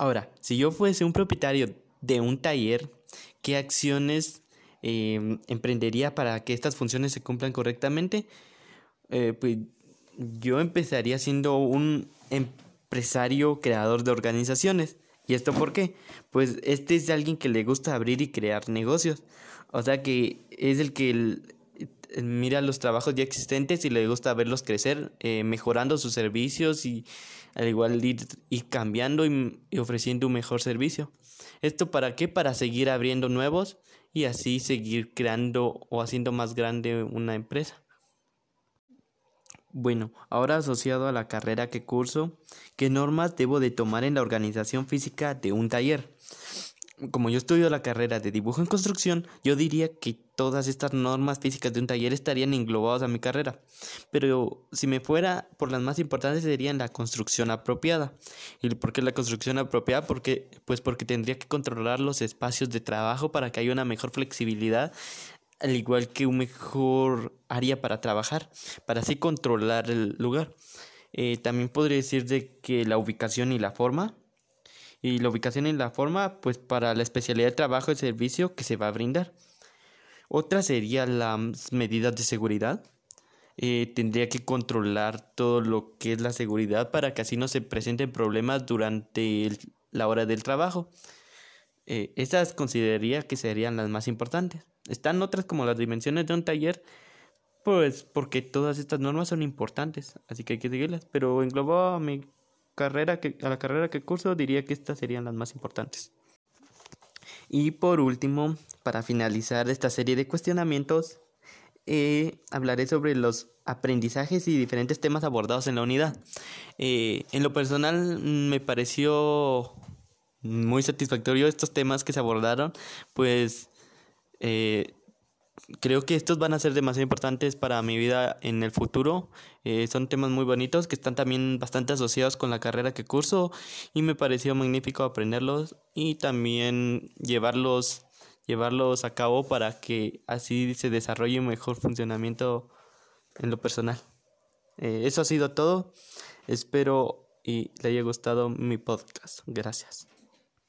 Ahora, si yo fuese un propietario de un taller, ¿qué acciones eh, emprendería para que estas funciones se cumplan correctamente? Eh, pues yo empezaría siendo un empresario creador de organizaciones. ¿Y esto por qué? Pues este es alguien que le gusta abrir y crear negocios. O sea que es el que mira los trabajos ya existentes y le gusta verlos crecer, eh, mejorando sus servicios y al igual ir, cambiando y, y ofreciendo un mejor servicio. ¿Esto para qué? Para seguir abriendo nuevos y así seguir creando o haciendo más grande una empresa. Bueno, ahora asociado a la carrera que curso, ¿qué normas debo de tomar en la organización física de un taller? Como yo estudio la carrera de dibujo en construcción, yo diría que todas estas normas físicas de un taller estarían englobadas a mi carrera. Pero si me fuera por las más importantes serían la construcción apropiada. ¿Y por qué la construcción apropiada? Porque, pues porque tendría que controlar los espacios de trabajo para que haya una mejor flexibilidad al igual que un mejor área para trabajar, para así controlar el lugar. Eh, también podría decir de que la ubicación y la forma, y la ubicación y la forma, pues para la especialidad de trabajo y servicio que se va a brindar. Otra sería las medidas de seguridad. Eh, tendría que controlar todo lo que es la seguridad para que así no se presenten problemas durante la hora del trabajo. Eh, estas consideraría que serían las más importantes. Están otras como las dimensiones de un taller, pues porque todas estas normas son importantes, así que hay que seguirlas. Pero englobado a mi carrera que, a la carrera que curso, diría que estas serían las más importantes. Y por último, para finalizar esta serie de cuestionamientos, eh, hablaré sobre los aprendizajes y diferentes temas abordados en la unidad. Eh, en lo personal me pareció muy satisfactorio estos temas que se abordaron, pues eh, creo que estos van a ser demasiado importantes para mi vida en el futuro. Eh, son temas muy bonitos que están también bastante asociados con la carrera que curso y me pareció magnífico aprenderlos y también llevarlos llevarlos a cabo para que así se desarrolle un mejor funcionamiento en lo personal. Eh, eso ha sido todo. Espero y le haya gustado mi podcast. Gracias.